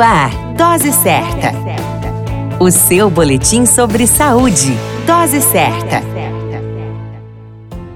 Ar, Dose Certa. O seu boletim sobre saúde. Dose Certa.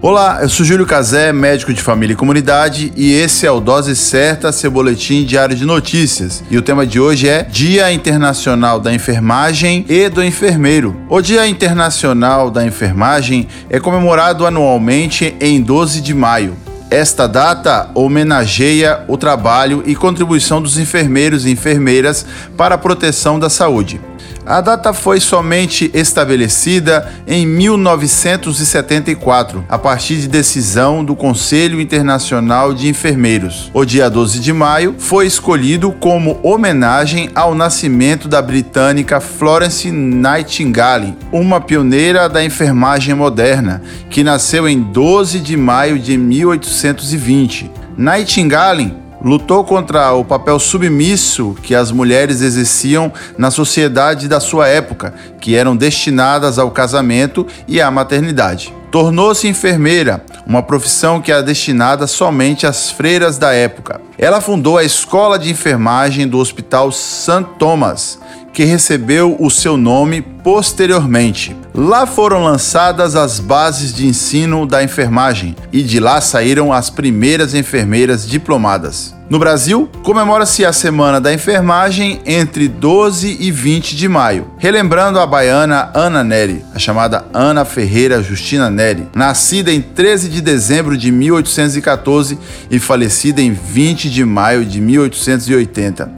Olá, eu sou Júlio Cazé, médico de família e comunidade, e esse é o Dose Certa, seu boletim diário de notícias. E o tema de hoje é Dia Internacional da Enfermagem e do Enfermeiro. O Dia Internacional da Enfermagem é comemorado anualmente em 12 de maio. Esta data homenageia o trabalho e contribuição dos enfermeiros e enfermeiras para a proteção da saúde. A data foi somente estabelecida em 1974, a partir de decisão do Conselho Internacional de Enfermeiros. O dia 12 de maio foi escolhido como homenagem ao nascimento da britânica Florence Nightingale, uma pioneira da enfermagem moderna, que nasceu em 12 de maio de 1820. Nightingale lutou contra o papel submisso que as mulheres exerciam na sociedade da sua época, que eram destinadas ao casamento e à maternidade. Tornou-se enfermeira, uma profissão que era destinada somente às freiras da época. Ela fundou a Escola de Enfermagem do Hospital St. Thomas, que recebeu o seu nome posteriormente. Lá foram lançadas as bases de ensino da enfermagem e de lá saíram as primeiras enfermeiras diplomadas. No Brasil, comemora-se a Semana da Enfermagem entre 12 e 20 de maio, relembrando a baiana Ana Neri, a chamada Ana Ferreira Justina Neri, nascida em 13 de dezembro de 1814 e falecida em 20 de maio de 1880.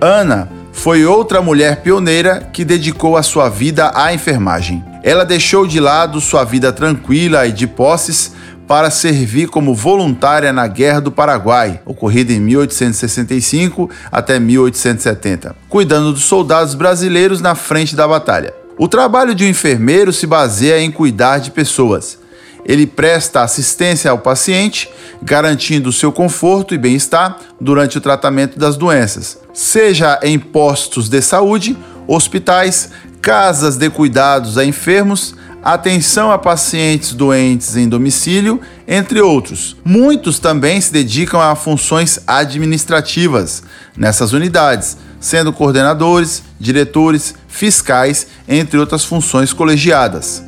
Ana foi outra mulher pioneira que dedicou a sua vida à enfermagem. Ela deixou de lado sua vida tranquila e de posses para servir como voluntária na Guerra do Paraguai, ocorrida em 1865 até 1870, cuidando dos soldados brasileiros na frente da batalha. O trabalho de um enfermeiro se baseia em cuidar de pessoas. Ele presta assistência ao paciente, garantindo seu conforto e bem-estar durante o tratamento das doenças, seja em postos de saúde, hospitais, casas de cuidados a enfermos, atenção a pacientes doentes em domicílio, entre outros. Muitos também se dedicam a funções administrativas nessas unidades, sendo coordenadores, diretores, fiscais, entre outras funções colegiadas.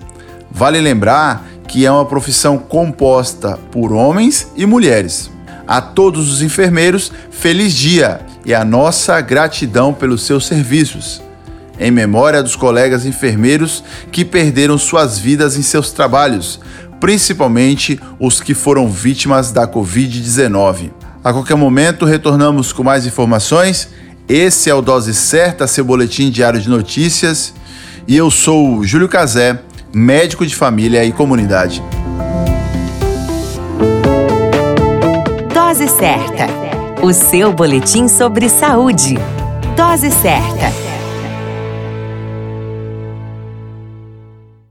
Vale lembrar que é uma profissão composta por homens e mulheres. A todos os enfermeiros, feliz dia e a nossa gratidão pelos seus serviços em memória dos colegas enfermeiros que perderam suas vidas em seus trabalhos, principalmente os que foram vítimas da Covid-19. A qualquer momento retornamos com mais informações. Esse é o Dose Certa, seu boletim diário de notícias. E eu sou Júlio Cazé, médico de família e comunidade. Dose Certa, o seu boletim sobre saúde. Dose Certa.